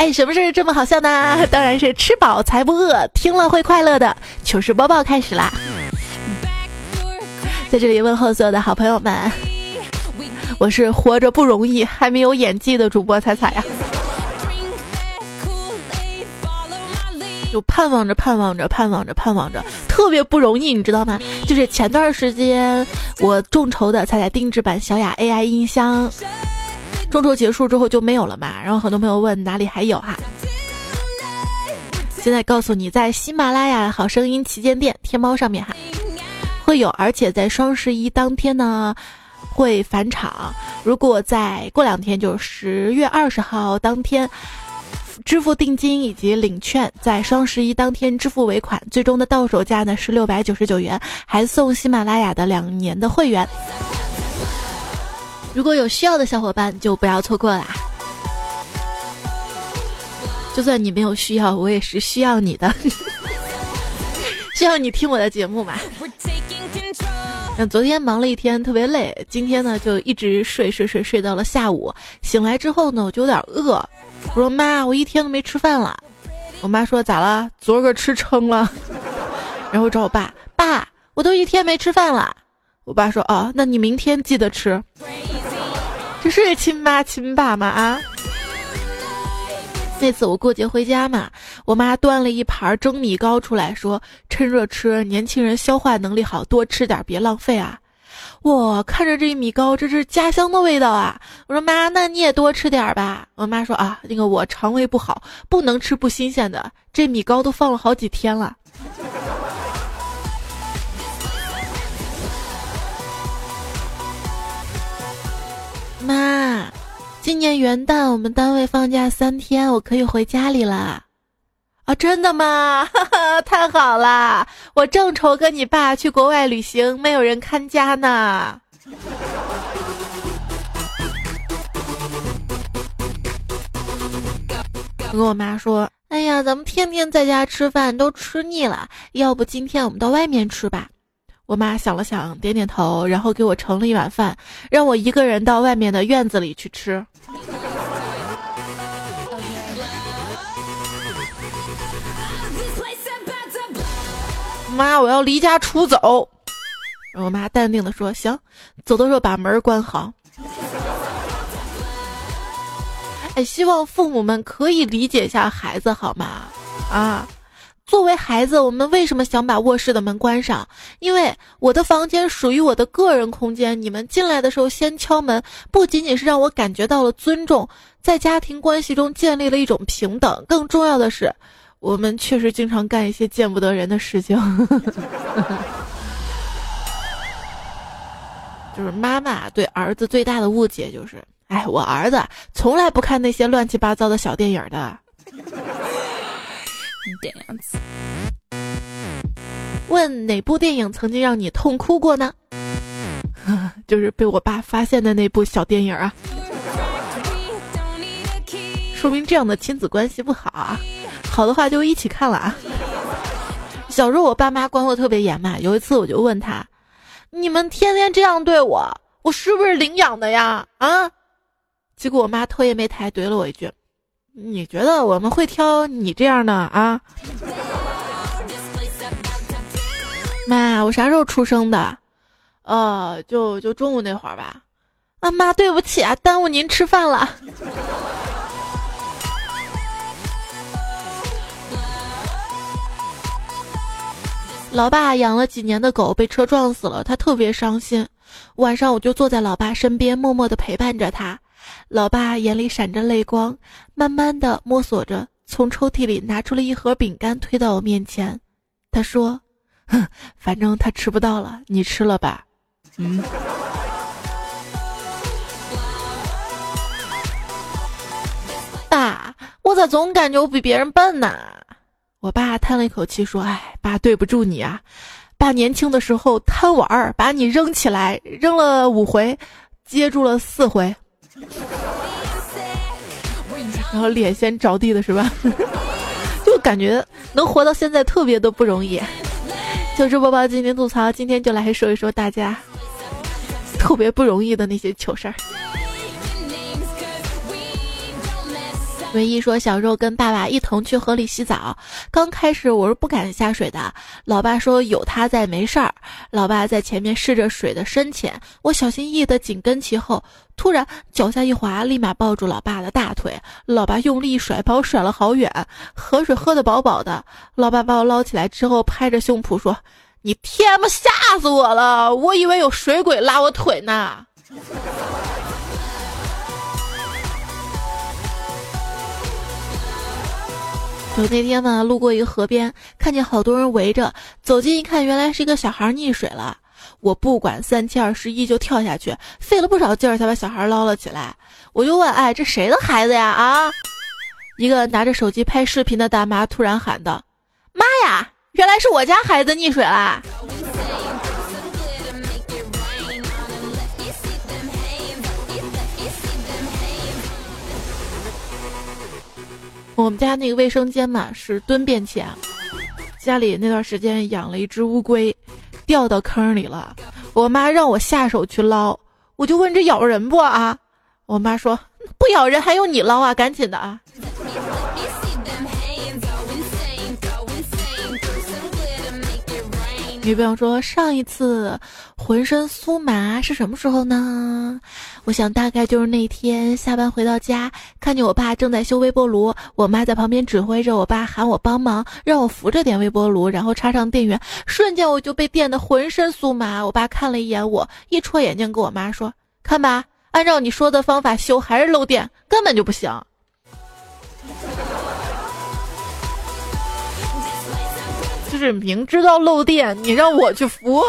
哎，什么事这么好笑呢？当然是吃饱才不饿，听了会快乐的糗事播报开始啦！在这里问候所有的好朋友们，我是活着不容易还没有演技的主播彩彩呀。就盼望着盼望着盼望着盼望着，特别不容易，你知道吗？就是前段时间我众筹的彩彩定制版小雅 AI 音箱，众筹结束之后就没有了嘛。然后很多朋友问哪里还有哈，现在告诉你，在喜马拉雅好声音旗舰店天猫上面哈会有，而且在双十一当天呢会返场。如果在过两天，就是十月二十号当天。支付定金以及领券，在双十一当天支付尾款，最终的到手价呢是六百九十九元，还送喜马拉雅的两年的会员。如果有需要的小伙伴，就不要错过啦！就算你没有需要，我也是需要你的，需要你听我的节目嘛。那昨天忙了一天，特别累，今天呢就一直睡睡睡睡到了下午，醒来之后呢，我就有点饿。我说妈，我一天都没吃饭了。我妈说咋了？昨儿个吃撑了。然后找我爸，爸，我都一天没吃饭了。我爸说哦，那你明天记得吃。是亲妈亲爸吗？啊？那次我过节回家嘛，我妈端了一盘蒸米糕出来，说趁热吃，年轻人消化能力好，多吃点，别浪费啊。我看着这米糕，这是家乡的味道啊！我说妈，那你也多吃点吧。我妈说啊，那个我肠胃不好，不能吃不新鲜的。这米糕都放了好几天了。妈，今年元旦我们单位放假三天，我可以回家里了。啊，真的吗？哈哈，太好了！我正愁跟你爸去国外旅行没有人看家呢。我跟我妈说：“哎呀，咱们天天在家吃饭都吃腻了，要不今天我们到外面吃吧？”我妈想了想，点点头，然后给我盛了一碗饭，让我一个人到外面的院子里去吃。妈，我要离家出走。我妈淡定的说：“行，走的时候把门关好。”哎，希望父母们可以理解一下孩子好吗？啊，作为孩子，我们为什么想把卧室的门关上？因为我的房间属于我的个人空间，你们进来的时候先敲门，不仅仅是让我感觉到了尊重，在家庭关系中建立了一种平等，更重要的是。我们确实经常干一些见不得人的事情，就是妈妈对儿子最大的误解就是，哎，我儿子从来不看那些乱七八糟的小电影的。问哪部电影曾经让你痛哭过呢？就是被我爸发现的那部小电影啊，说明这样的亲子关系不好啊。好的话就一起看了啊。小时候我爸妈管我特别严嘛，有一次我就问他：“你们天天这样对我，我是不是领养的呀？”啊，结果我妈头也没抬怼了我一句：“你觉得我们会挑你这样的啊？”妈，我啥时候出生的？呃，就就中午那会儿吧。啊妈，对不起啊，耽误您吃饭了。老爸养了几年的狗被车撞死了，他特别伤心。晚上我就坐在老爸身边，默默的陪伴着他。老爸眼里闪着泪光，慢慢的摸索着，从抽屉里拿出了一盒饼干，推到我面前。他说：“哼，反正他吃不到了，你吃了吧。”嗯。爸，我咋总感觉我比别人笨呢？我爸叹了一口气说：“哎，爸对不住你啊，爸年轻的时候贪玩儿，把你扔起来扔了五回，接住了四回，然后脸先着地的是吧？就感觉能活到现在特别的不容易。”糗事播报今天吐槽，今天就来说一说大家特别不容易的那些糗事儿。唯一说小时候跟爸爸一同去河里洗澡，刚开始我是不敢下水的。老爸说有他在没事儿。老爸在前面试着水的深浅，我小心翼翼的紧跟其后。突然脚下一滑，立马抱住老爸的大腿。老爸用力一甩，把我甩了好远。河水喝得饱饱的。老爸把我捞起来之后，拍着胸脯说：“你天妈吓死我了！我以为有水鬼拉我腿呢。”就那天呢，路过一个河边，看见好多人围着，走近一看，原来是一个小孩溺水了。我不管三七二十一就跳下去，费了不少劲儿才把小孩捞了起来。我就问：“哎，这谁的孩子呀？”啊！一个拿着手机拍视频的大妈突然喊道：“妈呀，原来是我家孩子溺水啦！”我们家那个卫生间嘛是蹲便器啊，家里那段时间养了一只乌龟，掉到坑里了。我妈让我下手去捞，我就问这咬人不啊？我妈说不咬人，还用你捞啊？赶紧的啊！女朋友说：“上一次浑身酥麻是什么时候呢？”我想大概就是那天下班回到家，看见我爸正在修微波炉，我妈在旁边指挥着我爸喊我帮忙，让我扶着点微波炉，然后插上电源，瞬间我就被电得浑身酥麻。我爸看了一眼我，一戳眼睛，跟我妈说：“看吧，按照你说的方法修还是漏电，根本就不行。”是明知道漏电，你让我去扶。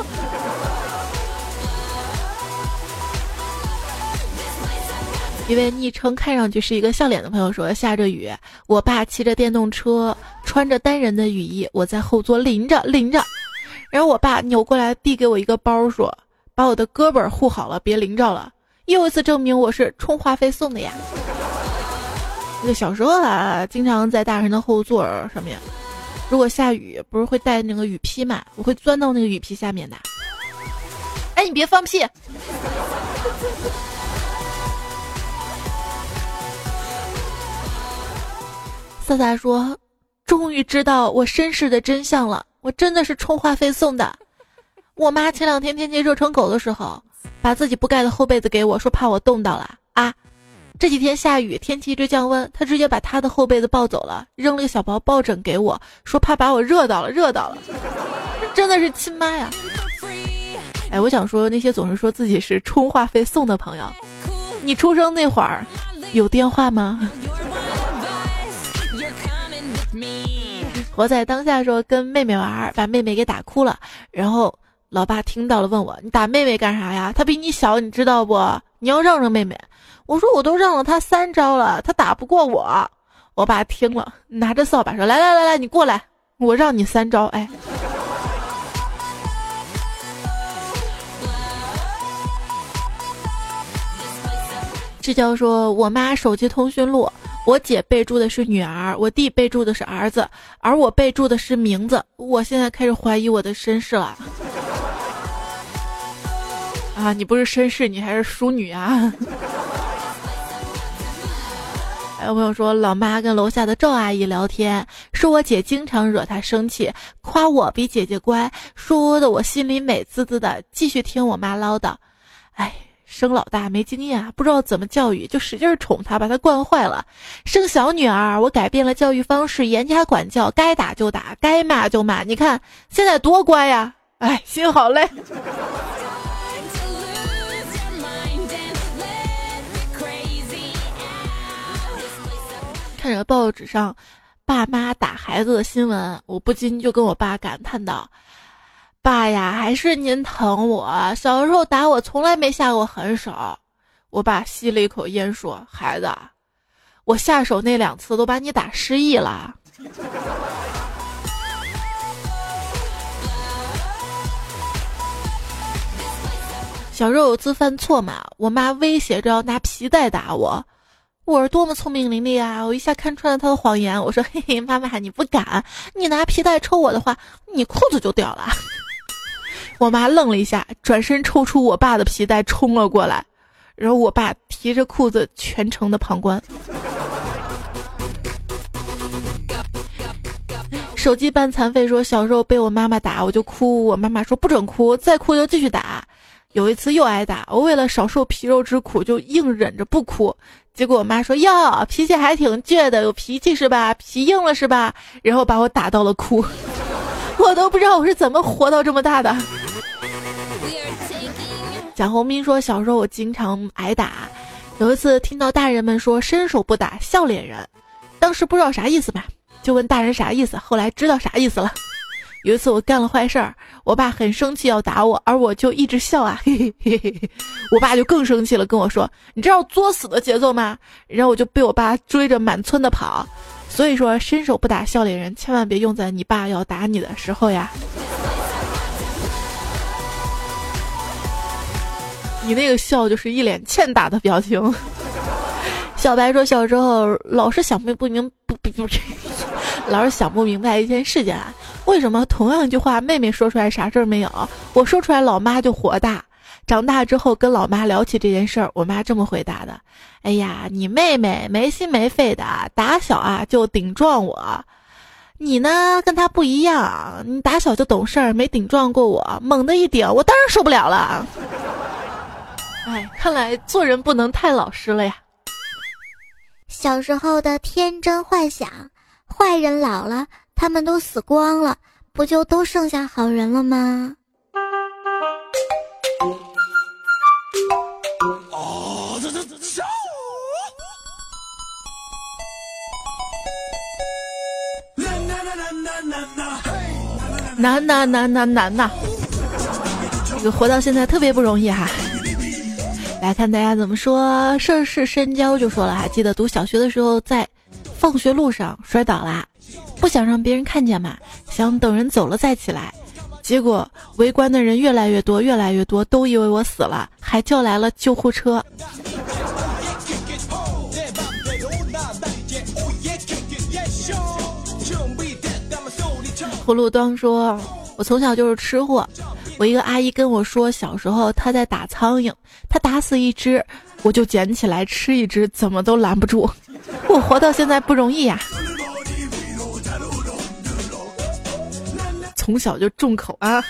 一位昵称看上去是一个笑脸的朋友说：“下着雨，我爸骑着电动车，穿着单人的雨衣，我在后座淋着淋着。然后我爸扭过来递给我一个包，说：‘把我的胳膊护好了，别淋着了。’又一次证明我是充话费送的呀。那个小时候啊，经常在大人的后座上面。”如果下雨，不是会带那个雨披嘛？我会钻到那个雨披下面的。哎，你别放屁！萨萨说：“终于知道我身世的真相了，我真的是充话费送的。我妈前两天天气热成狗的时候，把自己不盖的厚被子给我，说怕我冻到了啊。”这几天下雨，天气一直降温，他直接把他的厚被子抱走了，扔了个小包抱枕给我，说怕把我热到了，热到了。真的是亲妈呀！哎，我想说那些总是说自己是充话费送的朋友，你出生那会儿有电话吗？活在当下说跟妹妹玩，把妹妹给打哭了，然后老爸听到了，问我你打妹妹干啥呀？她比你小，你知道不？你要让着妹妹。我说我都让了他三招了，他打不过我。我爸听了，拿着扫把说：“来来来来，你过来，我让你三招。”哎，这叫说我妈手机通讯录，我姐备注的是女儿，我弟备注的是儿子，而我备注的是名字。我现在开始怀疑我的身世了。啊，你不是绅士，你还是淑女啊！有朋友说，老妈跟楼下的赵阿姨聊天，说我姐经常惹她生气，夸我比姐姐乖，说的我心里美滋滋的。继续听我妈唠叨，哎，生老大没经验，不知道怎么教育，就使劲宠她，把她惯坏了。生小女儿，我改变了教育方式，严加管教，该打就打，该骂就骂。你看现在多乖呀！哎，心好累。看着报纸上爸妈打孩子的新闻，我不禁就跟我爸感叹道：“爸呀，还是您疼我。小时候打我从来没下过狠手。”我爸吸了一口烟说：“孩子，我下手那两次都把你打失忆了。”小时候有次犯错嘛，我妈威胁着要拿皮带打我。我是多么聪明伶俐啊我一下看穿了他的谎言我说嘿嘿妈妈你不敢你拿皮带抽我的话你裤子就掉了。我妈愣了一下转身抽出我爸的皮带冲了过来然后我爸提着裤子全程的旁观。手机半残废说小时候被我妈妈打我就哭我妈妈说不准哭再哭就继续打有一次又挨打，我为了少受皮肉之苦，就硬忍着不哭。结果我妈说：“哟，脾气还挺倔的，有脾气是吧？皮硬了是吧？”然后把我打到了哭，我都不知道我是怎么活到这么大的。蒋红斌说：“小时候我经常挨打，有一次听到大人们说‘伸手不打笑脸人’，当时不知道啥意思吧，就问大人啥意思，后来知道啥意思了。”有一次我干了坏事儿，我爸很生气要打我，而我就一直笑啊，嘿嘿嘿嘿嘿。我爸就更生气了，跟我说：“你知道作死的节奏吗？”然后我就被我爸追着满村的跑。所以说，伸手不打笑脸人，千万别用在你爸要打你的时候呀。你那个笑就是一脸欠打的表情。小白说：“小时候老是想不不明不不不，老是想不明白一件事情啊。”为什么同样一句话，妹妹说出来啥事儿没有，我说出来老妈就火大？长大之后跟老妈聊起这件事儿，我妈这么回答的：“哎呀，你妹妹没心没肺的，打小啊就顶撞我，你呢跟她不一样，你打小就懂事儿，没顶撞过我，猛的一顶，我当然受不了了。”哎，看来做人不能太老实了呀。小时候的天真幻想，坏人老了。他们都死光了，不就都剩下好人了吗？啊、哦！这这这这难呐难呐难呐！这个活到现在特别不容易哈。来看大家怎么说，涉世深交就说了哈，记得读小学的时候在放学路上摔倒啦。不想让别人看见嘛，想等人走了再起来，结果围观的人越来越多，越来越多，都以为我死了，还叫来了救护车。葫芦端说：“我从小就是吃货，我一个阿姨跟我说，小时候她在打苍蝇，她打死一只，我就捡起来吃一只，怎么都拦不住。我活到现在不容易呀。”从小就重口啊！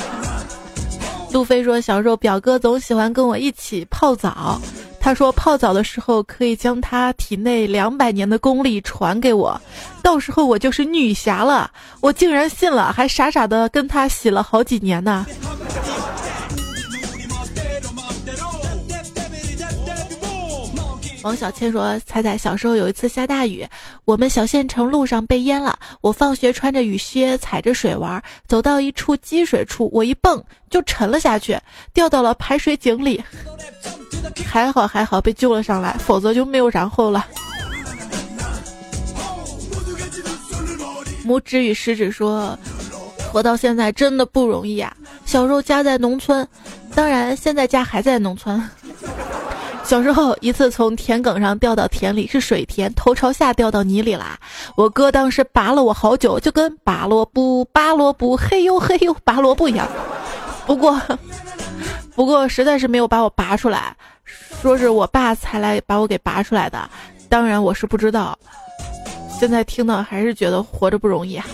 路飞说，小时候表哥总喜欢跟我一起泡澡，他说泡澡的时候可以将他体内两百年的功力传给我，到时候我就是女侠了。我竟然信了，还傻傻的跟他洗了好几年呢。王小倩说：“彩彩小时候有一次下大雨，我们小县城路上被淹了。我放学穿着雨靴踩着水玩，走到一处积水处，我一蹦就沉了下去，掉到了排水井里。还好还好被救了上来，否则就没有然后了。”拇指与食指说：“活到现在真的不容易啊。小时候家在农村，当然现在家还在农村。”小时候一次从田埂上掉到田里，是水田，头朝下掉到泥里啦。我哥当时拔了我好久，就跟拔萝卜、拔萝卜，嘿呦嘿呦拔萝卜一样。不过，不过实在是没有把我拔出来，说是我爸才来把我给拔出来的。当然我是不知道，现在听到还是觉得活着不容易啊。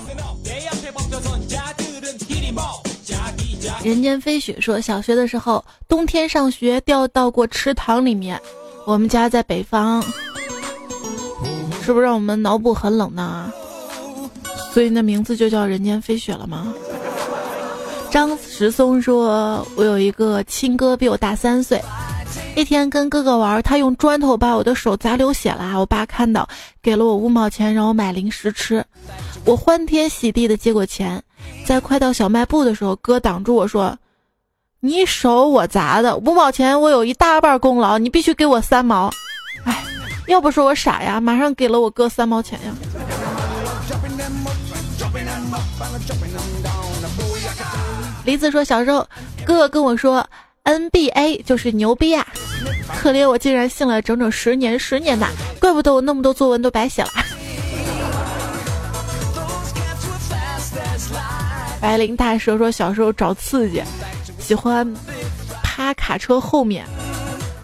人间飞雪说，小学的时候冬天上学掉到过池塘里面。我们家在北方，是不是让我们脑补很冷呢？所以那名字就叫人间飞雪了吗？张石松说，我有一个亲哥比我大三岁，一天跟哥哥玩，他用砖头把我的手砸流血了。我爸看到，给了我五毛钱让我买零食吃，我欢天喜地的接过钱。在快到小卖部的时候，哥挡住我说：“你手我砸的，五毛钱我有一大半功劳，你必须给我三毛。”哎，要不说我傻呀，马上给了我哥三毛钱呀。梨子说：“小时候，哥哥跟我说 NBA 就是牛逼啊，可怜我竟然信了整整十年，十年呐，怪不得我那么多作文都白写了。”白灵大蛇说：“小时候找刺激，喜欢趴卡车后面，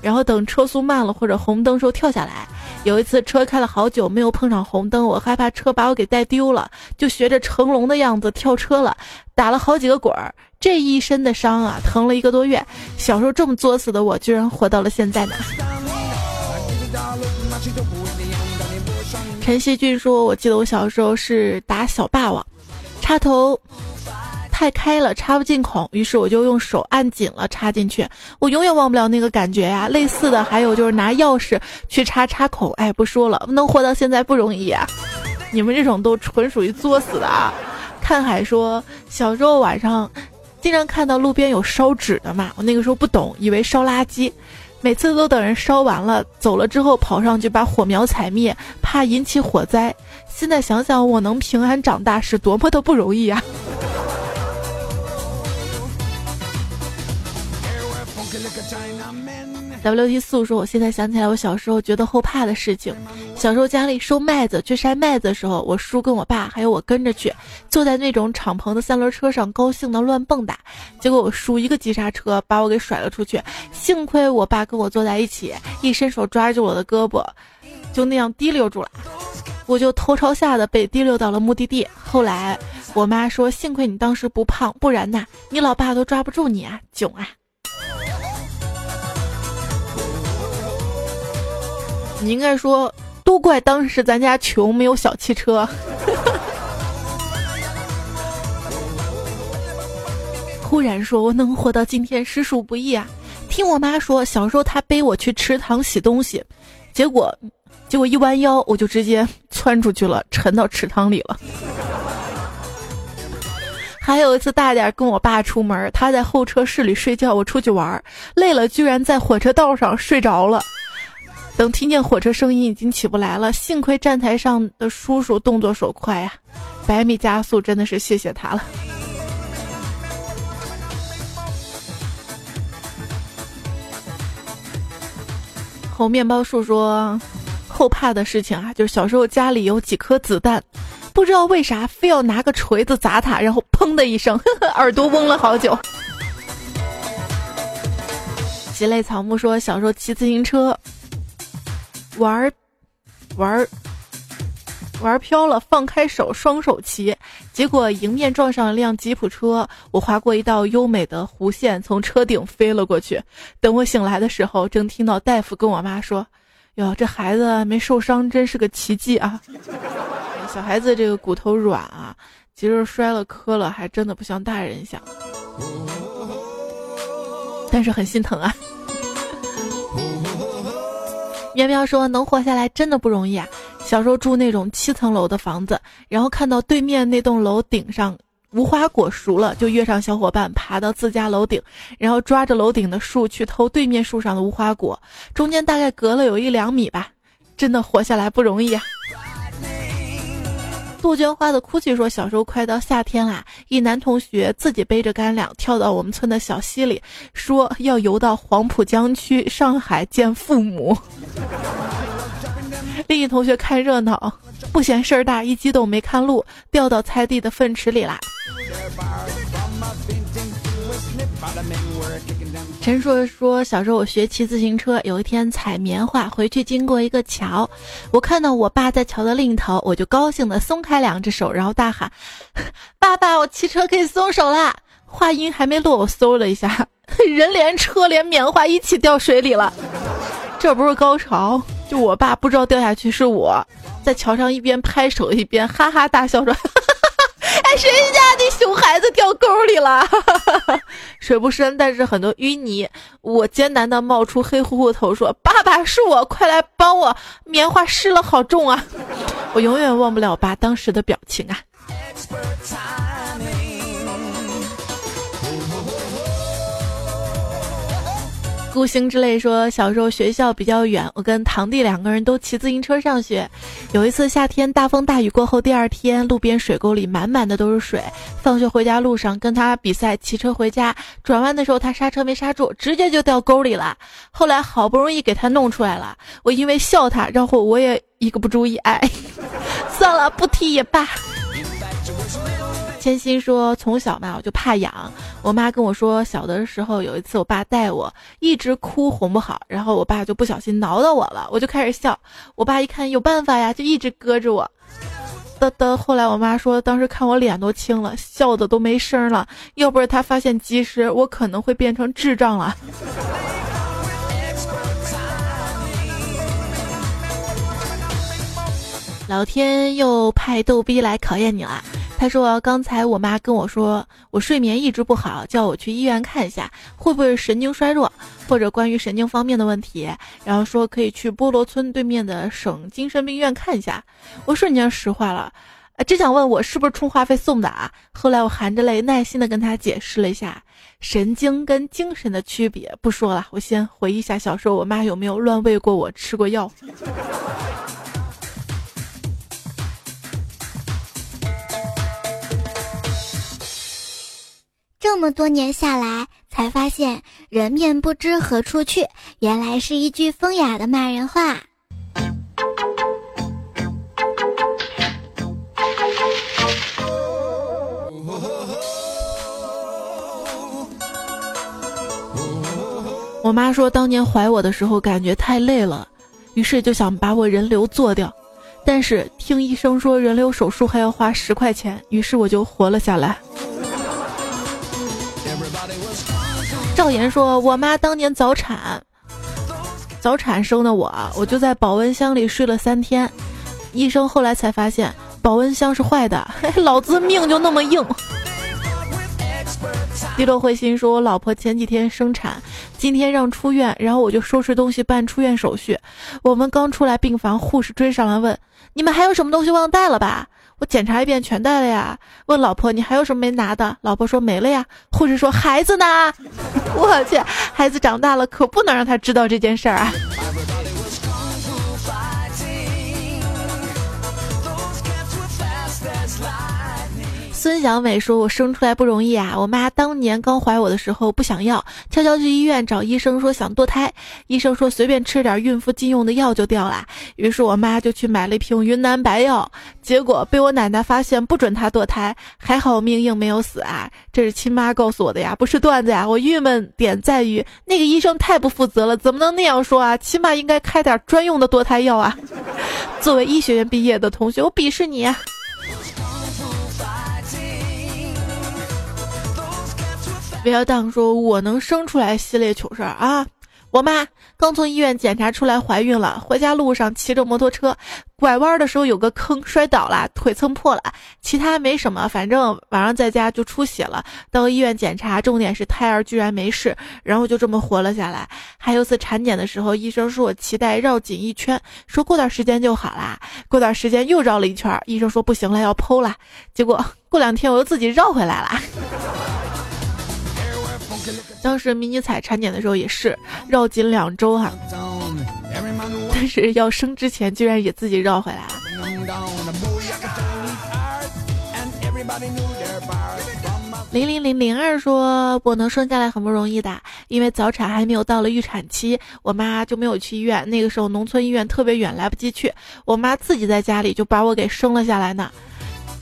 然后等车速慢了或者红灯时候跳下来，有一次车开了好久没有碰上红灯，我害怕车把我给带丢了，就学着成龙的样子跳车了，打了好几个滚儿，这一身的伤啊，疼了一个多月。小时候这么作死的我，居然活到了现在呢。陈锡俊说：“我记得我小时候是打小霸王，插头。”太开了，插不进孔，于是我就用手按紧了，插进去。我永远忘不了那个感觉呀。类似的还有就是拿钥匙去插插孔，哎，不说了，能活到现在不容易啊。你们这种都纯属于作死的啊。看海说，小时候晚上经常看到路边有烧纸的嘛，我那个时候不懂，以为烧垃圾，每次都等人烧完了走了之后跑上去把火苗踩灭，怕引起火灾。现在想想，我能平安长大是多么的不容易呀。W T 素说：“我现在想起来，我小时候觉得后怕的事情。小时候家里收麦子，去晒麦子的时候，我叔跟我爸还有我跟着去，坐在那种敞篷的三轮车上，高兴的乱蹦跶。结果我叔一个急刹车，把我给甩了出去。幸亏我爸跟我坐在一起，一伸手抓住我的胳膊，就那样提溜住了。我就头朝下的被提溜到了目的地。后来我妈说，幸亏你当时不胖，不然呐，你老爸都抓不住你啊，囧啊！”你应该说，都怪当时咱家穷，没有小汽车。忽然说，我能活到今天实属不易啊！听我妈说，小时候她背我去池塘洗东西，结果，结果一弯腰，我就直接窜出去了，沉到池塘里了。还有一次大点跟我爸出门，他在候车室里睡觉，我出去玩，累了居然在火车道上睡着了。等听见火车声音，已经起不来了。幸亏站台上的叔叔动作手快呀，百米加速，真的是谢谢他了。红面包树说，后怕的事情啊，就是小时候家里有几颗子弹，不知道为啥非要拿个锤子砸它，然后砰的一声，耳朵嗡了好久。吉类草木说，小时候骑自行车。玩，玩，玩飘了，放开手，双手骑，结果迎面撞上一辆吉普车，我划过一道优美的弧线，从车顶飞了过去。等我醒来的时候，正听到大夫跟我妈说：“哟，这孩子没受伤，真是个奇迹啊！小孩子这个骨头软啊，其实摔了磕了，还真的不像大人想，但是很心疼啊。”喵喵说：“能活下来真的不容易啊！小时候住那种七层楼的房子，然后看到对面那栋楼顶上无花果熟了，就约上小伙伴爬到自家楼顶，然后抓着楼顶的树去偷对面树上的无花果，中间大概隔了有一两米吧，真的活下来不容易啊！”杜鹃花的哭泣说：“小时候快到夏天啦，一男同学自己背着干粮跳到我们村的小溪里，说要游到黄浦江去上海见父母。另一同学看热闹，不嫌事儿大，一激动没看路，掉到菜地的粪池里啦。”陈硕说：“小时候我学骑自行车，有一天采棉花回去，经过一个桥，我看到我爸在桥的另一头，我就高兴的松开两只手，然后大喊：‘爸爸，我骑车可以松手啦！’话音还没落，我嗖了一下，人连车连棉花一起掉水里了。这不是高潮，就我爸不知道掉下去是我在桥上一边拍手一边哈哈大笑说。”哎，谁家的熊孩子掉沟里了？水不深，但是很多淤泥。我艰难的冒出黑乎乎头，说：“爸爸，是我，快来帮我！棉花湿了，好重啊！” 我永远忘不了爸当时的表情啊。孤星之泪说，小时候学校比较远，我跟堂弟两个人都骑自行车上学。有一次夏天大风大雨过后，第二天路边水沟里满满的都是水。放学回家路上跟他比赛骑车回家，转弯的时候他刹车没刹住，直接就掉沟里了。后来好不容易给他弄出来了，我因为笑他，然后我也一个不注意，哎，算了，不提也罢。千心说：“从小嘛，我就怕痒。我妈跟我说，小的时候有一次，我爸带我，一直哭哄不好，然后我爸就不小心挠到我了，我就开始笑。我爸一看有办法呀，就一直搁着我。嘚嘚。后来我妈说，当时看我脸都青了，笑的都没声了。要不是他发现及时，我可能会变成智障了。”老天又派逗逼来考验你了。他说：“刚才我妈跟我说，我睡眠一直不好，叫我去医院看一下，会不会神经衰弱，或者关于神经方面的问题。然后说可以去菠萝村对面的省精神病院看一下。我瞬间石化了，真想问我是不是充话费送的啊？后来我含着泪耐心的跟他解释了一下神经跟精神的区别。不说了，我先回忆一下小时候我妈有没有乱喂过我，吃过药。”这么多年下来，才发现“人面不知何处去”原来是一句风雅的骂人话。我妈说，当年怀我的时候感觉太累了，于是就想把我人流做掉，但是听医生说人流手术还要花十块钱，于是我就活了下来。赵岩说：“我妈当年早产，早产生的我，我就在保温箱里睡了三天。医生后来才发现保温箱是坏的，老子命就那么硬。”低落慧心说：“我老婆前几天生产，今天让出院，然后我就收拾东西办出院手续。我们刚出来病房，护士追上来问：你们还有什么东西忘带了吧？”我检查一遍，全带了呀。问老婆：“你还有什么没拿的？”老婆说：“没了呀。”护士说：“孩子呢？” 我去，孩子长大了，可不能让他知道这件事儿啊。孙小美说：“我生出来不容易啊！我妈当年刚怀我的时候不想要，悄悄去医院找医生说想堕胎。医生说随便吃点孕妇禁用的药就掉了。于是我妈就去买了一瓶云南白药，结果被我奶奶发现，不准她堕胎。还好命硬没有死啊！这是亲妈告诉我的呀，不是段子呀。我郁闷点在于那个医生太不负责了，怎么能那样说啊？起码应该开点专用的堕胎药啊！作为医学院毕业的同学，我鄙视你。”不不要当说我能生出来系列糗事儿啊！我妈刚从医院检查出来怀孕了，回家路上骑着摩托车，拐弯的时候有个坑摔倒了，腿蹭破了，其他没什么，反正晚上在家就出血了。到医院检查，重点是胎儿居然没事，然后就这么活了下来。还有次产检的时候，医生说我脐带绕紧一圈，说过段时间就好啦。过段时间又绕了一圈，医生说不行了，要剖了。结果过两天我又自己绕回来了。当时迷你彩产检的时候也是绕紧两周哈，但是要生之前居然也自己绕回来了。零零零零二说：“我能生下来很不容易的，因为早产还没有到了预产期，我妈就没有去医院。那个时候农村医院特别远，来不及去，我妈自己在家里就把我给生了下来呢。”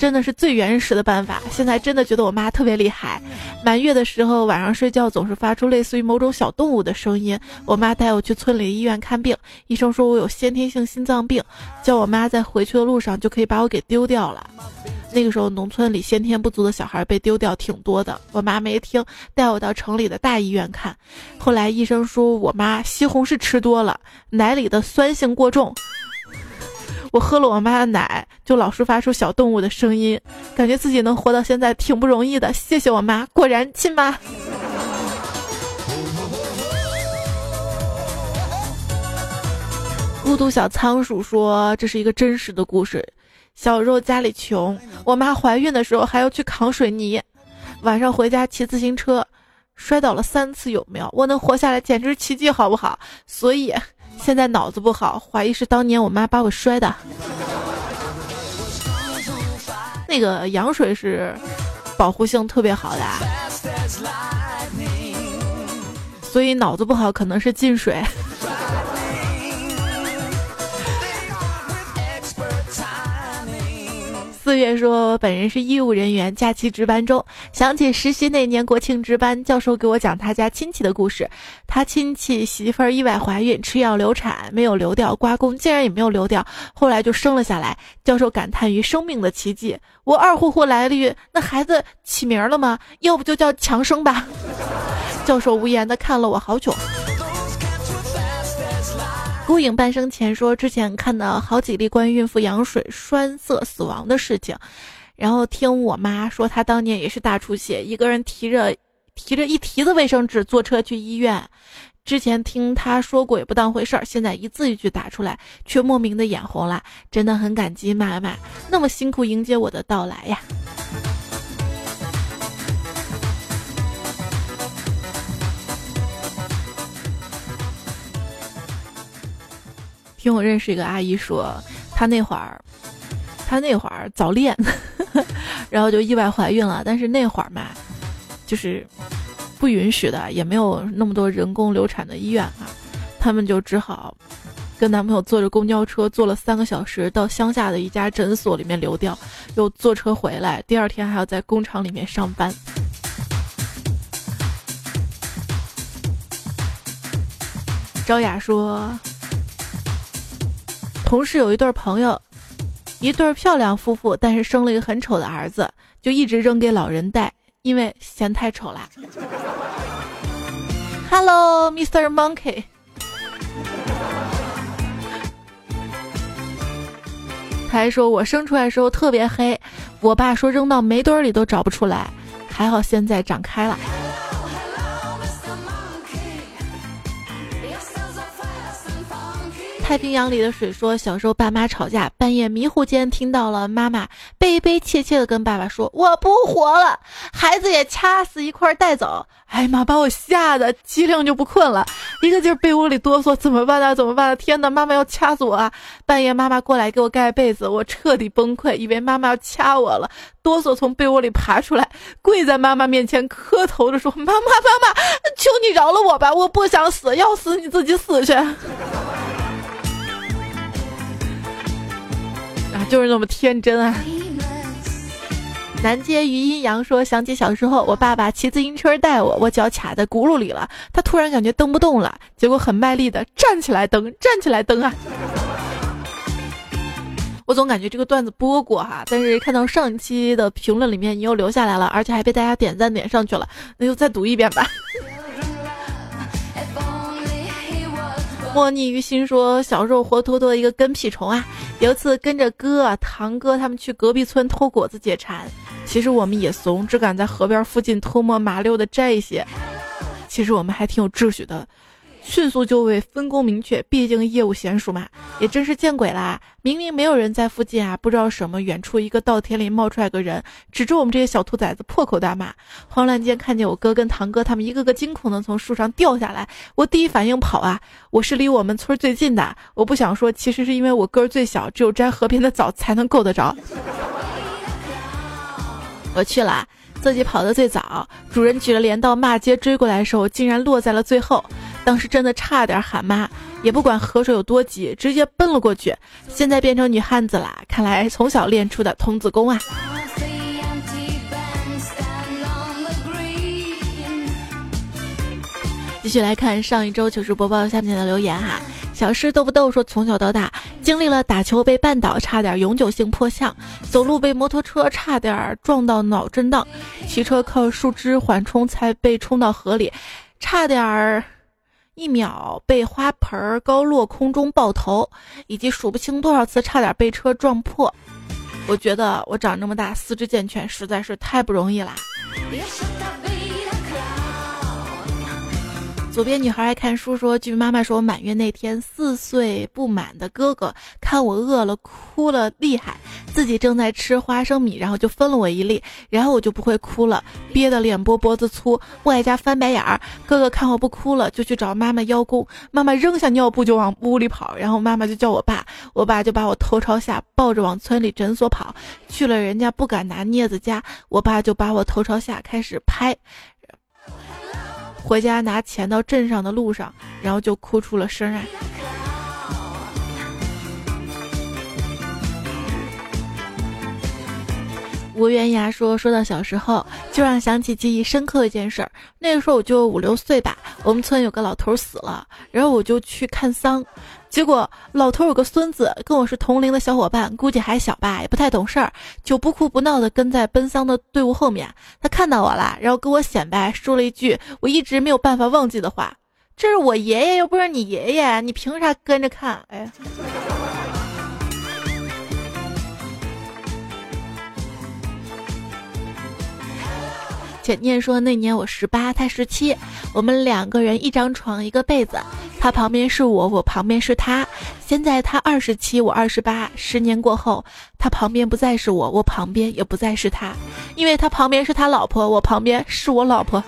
真的是最原始的办法。现在真的觉得我妈特别厉害。满月的时候，晚上睡觉总是发出类似于某种小动物的声音。我妈带我去村里医院看病，医生说我有先天性心脏病，叫我妈在回去的路上就可以把我给丢掉了。那个时候，农村里先天不足的小孩被丢掉挺多的。我妈没听，带我到城里的大医院看。后来医生说我妈西红柿吃多了，奶里的酸性过重。我喝了我妈的奶，就老是发出小动物的声音，感觉自己能活到现在挺不容易的。谢谢我妈，果然亲妈。孤独小仓鼠说：“这是一个真实的故事。小时候家里穷，我妈怀孕的时候还要去扛水泥，晚上回家骑自行车，摔倒了三次，有没有？我能活下来简直奇迹，好不好？所以。”现在脑子不好，怀疑是当年我妈把我摔的。那个羊水是保护性特别好的，所以脑子不好可能是进水。四月说，本人是医务人员，假期值班中，想起实习那年国庆值班，教授给我讲他家亲戚的故事。他亲戚媳妇儿意外怀孕，吃药流产，没有流掉，刮宫竟然也没有流掉，后来就生了下来。教授感叹于生命的奇迹。我二呼呼来了：“那孩子起名了吗？要不就叫强生吧。”教授无言的看了我好久。孤影半生前说，之前看到好几例关于孕妇羊水栓塞死亡的事情，然后听我妈说，她当年也是大出血，一个人提着提着一提子卫生纸坐车去医院。之前听她说过也不当回事儿，现在一字一句打出来，却莫名的眼红了。真的很感激妈妈那么辛苦迎接我的到来呀。听我认识一个阿姨说，她那会儿，她那会儿早恋，然后就意外怀孕了。但是那会儿嘛，就是不允许的，也没有那么多人工流产的医院啊，他们就只好跟男朋友坐着公交车，坐了三个小时到乡下的一家诊所里面流掉，又坐车回来，第二天还要在工厂里面上班。招雅说。同事有一对朋友，一对漂亮夫妇，但是生了一个很丑的儿子，就一直扔给老人带，因为嫌太丑啦。Hello, Mr. Monkey。他还说我生出来的时候特别黑，我爸说扔到煤堆里都找不出来，还好现在长开了。太平洋里的水说，小时候爸妈吵架，半夜迷糊间听到了妈妈悲悲切切的跟爸爸说：“我不活了，孩子也掐死一块带走。”哎妈，把我吓得机灵就不困了，一个劲儿被窝里哆嗦，怎么办呢？怎么办？天哪，妈妈要掐死我啊！半夜妈妈过来给我盖被子，我彻底崩溃，以为妈妈要掐我了，哆嗦从被窝里爬出来，跪在妈妈面前磕头的说：“妈妈，妈妈，求你饶了我吧，我不想死，要死你自己死去。”啊，就是那么天真啊！南街于阴阳说，想起小时候，我爸爸骑自行车带我，我脚卡在轱辘里了，他突然感觉蹬不动了，结果很卖力的站起来蹬，站起来蹬啊！我总感觉这个段子播过哈，但是看到上一期的评论里面你又留下来了，而且还被大家点赞点上去了，那就再读一遍吧。莫逆于心说，小时候活脱脱一个跟屁虫啊！有一次跟着哥、堂哥他们去隔壁村偷果子解馋，其实我们也怂，只敢在河边附近偷摸麻溜的摘一些。其实我们还挺有秩序的。迅速就位，分工明确，毕竟业务娴熟嘛。也真是见鬼啦！明明没有人在附近啊，不知道什么，远处一个稻田里冒出来个人，指着我们这些小兔崽子破口大骂。慌乱间看见我哥跟堂哥他们一个个惊恐的从树上掉下来，我第一反应跑啊！我是离我们村最近的，我不想说，其实是因为我个儿最小，只有摘河边的枣才能够得着。我去了。自己跑得最早，主人举着镰刀骂街追过来的时候，竟然落在了最后。当时真的差点喊妈，也不管河水有多急，直接奔了过去。现在变成女汉子了，看来从小练出的童子功啊！继续来看上一周糗事播报下面的留言哈。小诗逗不逗说，从小到大经历了打球被绊倒，差点永久性破相；走路被摩托车差点撞到脑震荡；骑车靠树枝缓冲才被冲到河里，差点儿一秒被花盆高落空中爆头，以及数不清多少次差点被车撞破。我觉得我长这么大四肢健全，实在是太不容易啦。左边女孩爱看书说：“据妈妈说，满月那天，四岁不满的哥哥看我饿了，哭了厉害，自己正在吃花生米，然后就分了我一粒，然后我就不会哭了，憋得脸波脖子粗，外加翻白眼儿。哥哥看我不哭了，就去找妈妈邀功，妈妈扔下尿布就往屋里跑，然后妈妈就叫我爸，我爸就把我头朝下抱着往村里诊所跑，去了人家不敢拿镊子夹，我爸就把我头朝下开始拍。”回家拿钱到镇上的路上，然后就哭出了声啊！吴元牙说：“说到小时候，就让想起记忆深刻的一件事儿。那个时候我就五六岁吧，我们村有个老头死了，然后我就去看丧。结果老头有个孙子，跟我是同龄的小伙伴，估计还小吧，也不太懂事儿，就不哭不闹的跟在奔丧的队伍后面。他看到我了，然后跟我显摆，说了一句我一直没有办法忘记的话：这是我爷爷，又不是你爷爷，你凭啥跟着看？哎。”简念说：“那年我十八，他十七，我们两个人一张床一个被子，他旁边是我，我旁边是他。现在他二十七，我二十八，十年过后，他旁边不再是我，我旁边也不再是他，因为他旁边是他老婆，我旁边是我老婆。”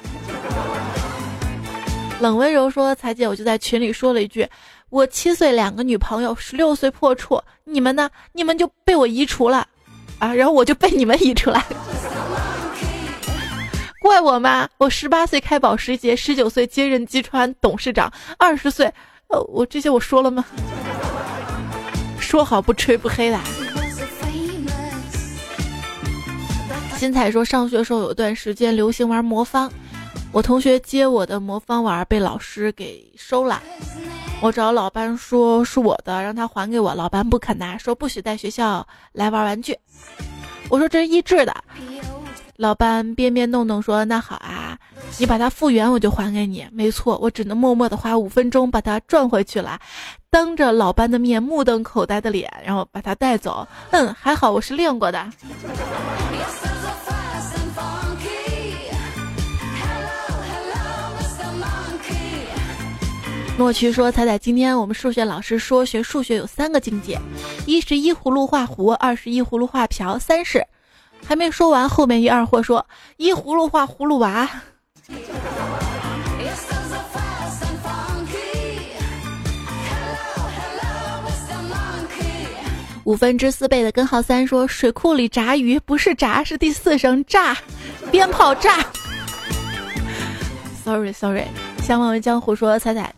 冷温柔说：“彩姐，我就在群里说了一句，我七岁两个女朋友，十六岁破处，你们呢？你们就被我移除了，啊，然后我就被你们移出来。”怪我吗？我十八岁开保时捷，十九岁接任吉川董事长，二十岁，呃，我这些我说了吗？说好不吹不黑的。新彩说，上学时候有段时间流行玩魔方，我同学接我的魔方玩被老师给收了，我找老班说是我的，让他还给我，老班不肯拿，说不许带学校来玩玩具。我说这是益智的。老班边边弄弄说：“那好啊，你把它复原，我就还给你。没错，我只能默默的花五分钟把它赚回去了，当着老班的面目瞪口呆的脸，然后把它带走。嗯，还好我是练过的。”诺奇说：“彩彩，今天我们数学老师说学数学有三个境界，一是依葫芦画葫，二是依葫芦画瓢，三是……”还没说完，后面一二货说：“一葫芦画葫芦娃。”五分之四倍的根号三说：“水库里炸鱼不是炸，是第四声炸，鞭炮炸。”Sorry Sorry，相忘于江湖说：“彩彩，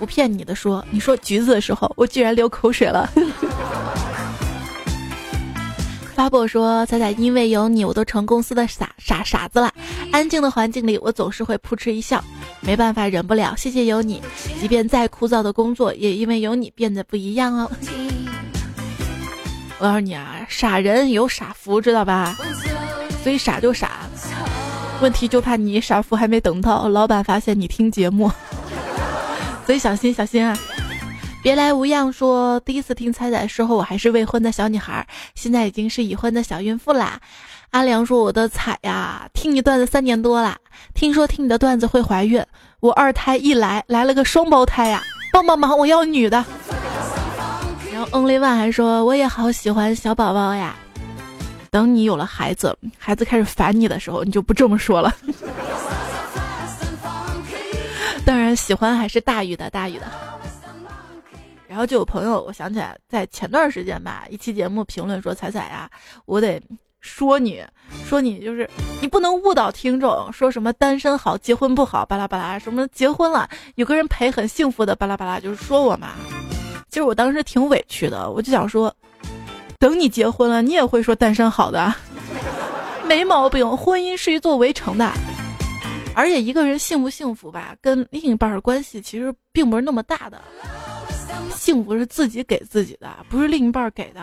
不骗你的说，你说橘子的时候，我居然流口水了。”发布说：“彩彩，因为有你，我都成公司的傻傻傻子了。安静的环境里，我总是会扑哧一笑。没办法，忍不了。谢谢有你，即便再枯燥的工作，也因为有你变得不一样哦。我告诉你啊，傻人有傻福，知道吧？所以傻就傻，问题就怕你傻福还没等到，老板发现你听节目，所以小心小心啊。”别来无恙说，第一次听彩彩的时候，我还是未婚的小女孩，现在已经是已婚的小孕妇啦。阿良说，我的彩呀，听你段子三年多啦，听说听你的段子会怀孕，我二胎一来，来了个双胞胎呀，帮帮忙，我要女的。然后 Only One 还说，我也好喜欢小宝宝呀，等你有了孩子，孩子开始烦你的时候，你就不这么说了。当然，喜欢还是大于的，大于的。然后就有朋友，我想起来，在前段时间吧，一期节目评论说：“彩彩呀，我得说你，说你就是你不能误导听众，说什么单身好，结婚不好，巴拉巴拉，什么结婚了有个人陪很幸福的，巴拉巴拉，就是说我嘛。其实我当时挺委屈的，我就想说，等你结婚了，你也会说单身好的，没毛病。婚姻是一座围城的，而且一个人幸不幸福吧，跟另一半的关系其实并不是那么大的。”幸福是自己给自己的，不是另一半给的。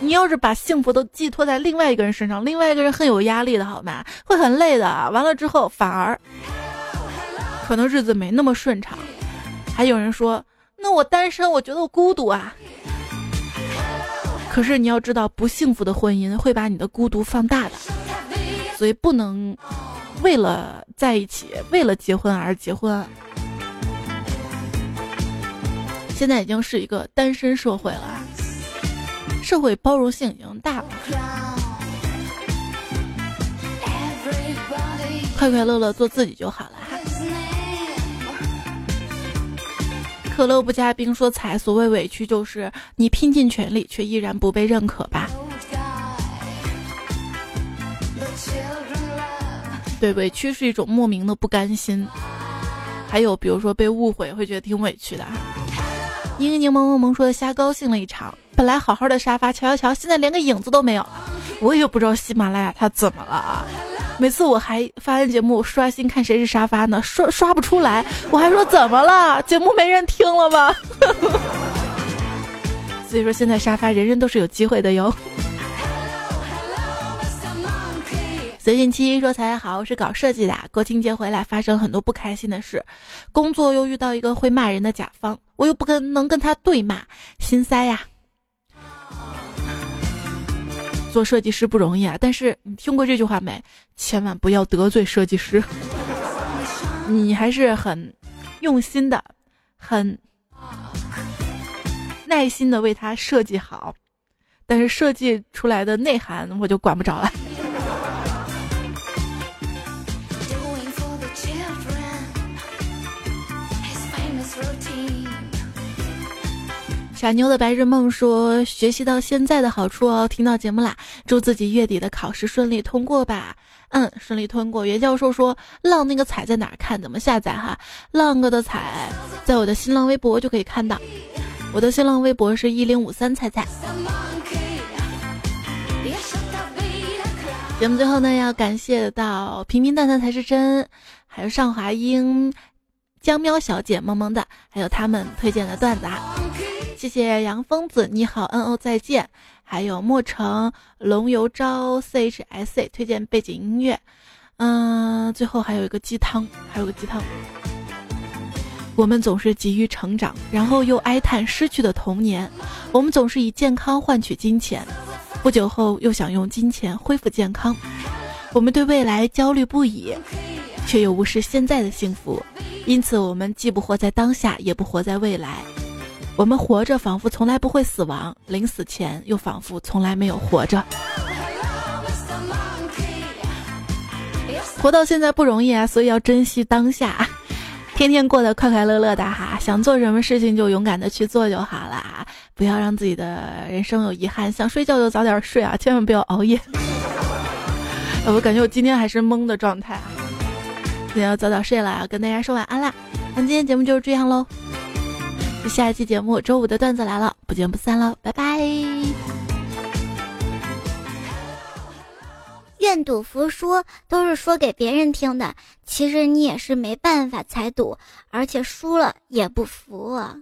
你要是把幸福都寄托在另外一个人身上，另外一个人很有压力的，好吗？会很累的。完了之后，反而可能日子没那么顺畅。还有人说，那我单身，我觉得我孤独啊。可是你要知道，不幸福的婚姻会把你的孤独放大的，所以不能为了在一起，为了结婚而结婚。现在已经是一个单身社会了，社会包容性已经大了，快快乐乐做自己就好了。可乐不加冰说彩，所谓委屈就是你拼尽全力却依然不被认可吧？对，委屈是一种莫名的不甘心，还有比如说被误会，会觉得挺委屈的。柠柠檬萌萌说的瞎高兴了一场，本来好好的沙发，瞧瞧瞧，现在连个影子都没有。我也不知道喜马拉雅它怎么了啊！每次我还发完节目刷新看谁是沙发呢，刷刷不出来，我还说怎么了？节目没人听了吗？所以说现在沙发人人都是有机会的哟。随近七说：“才好，我是搞设计的，国庆节回来发生很多不开心的事，工作又遇到一个会骂人的甲方，我又不可能跟他对骂，心塞呀。”做设计师不容易啊，但是你听过这句话没？千万不要得罪设计师。你还是很用心的，很耐心的为他设计好，但是设计出来的内涵我就管不着了。傻妞的白日梦说：“学习到现在的好处哦，听到节目啦，祝自己月底的考试顺利通过吧。”嗯，顺利通过。袁教授说：“浪那个彩在哪儿看？怎么下载？哈，浪哥的彩在我的新浪微博就可以看到。我的新浪微博是一零五三彩彩。”节目最后呢，要感谢到平平淡淡才是真，还有尚华英、江喵小姐萌萌的，还有他们推荐的段子啊。谢谢杨疯子，你好，N O 再见，还有莫城龙游招 C H S A 推荐背景音乐，嗯，最后还有一个鸡汤，还有个鸡汤。我们总是急于成长，然后又哀叹失去的童年；我们总是以健康换取金钱，不久后又想用金钱恢复健康。我们对未来焦虑不已，却又无视现在的幸福，因此我们既不活在当下，也不活在未来。我们活着仿佛从来不会死亡，临死前又仿佛从来没有活着。活到现在不容易啊，所以要珍惜当下，天天过得快快乐乐的哈。想做什么事情就勇敢的去做就好了，不要让自己的人生有遗憾。想睡觉就早点睡啊，千万不要熬夜。我感觉我今天还是懵的状态啊，今天要早点睡了，要跟大家说晚安啦。那今天节目就是这样喽。下一期节目周五的段子来了，不见不散了，拜拜。愿赌服输都是说给别人听的，其实你也是没办法才赌，而且输了也不服啊。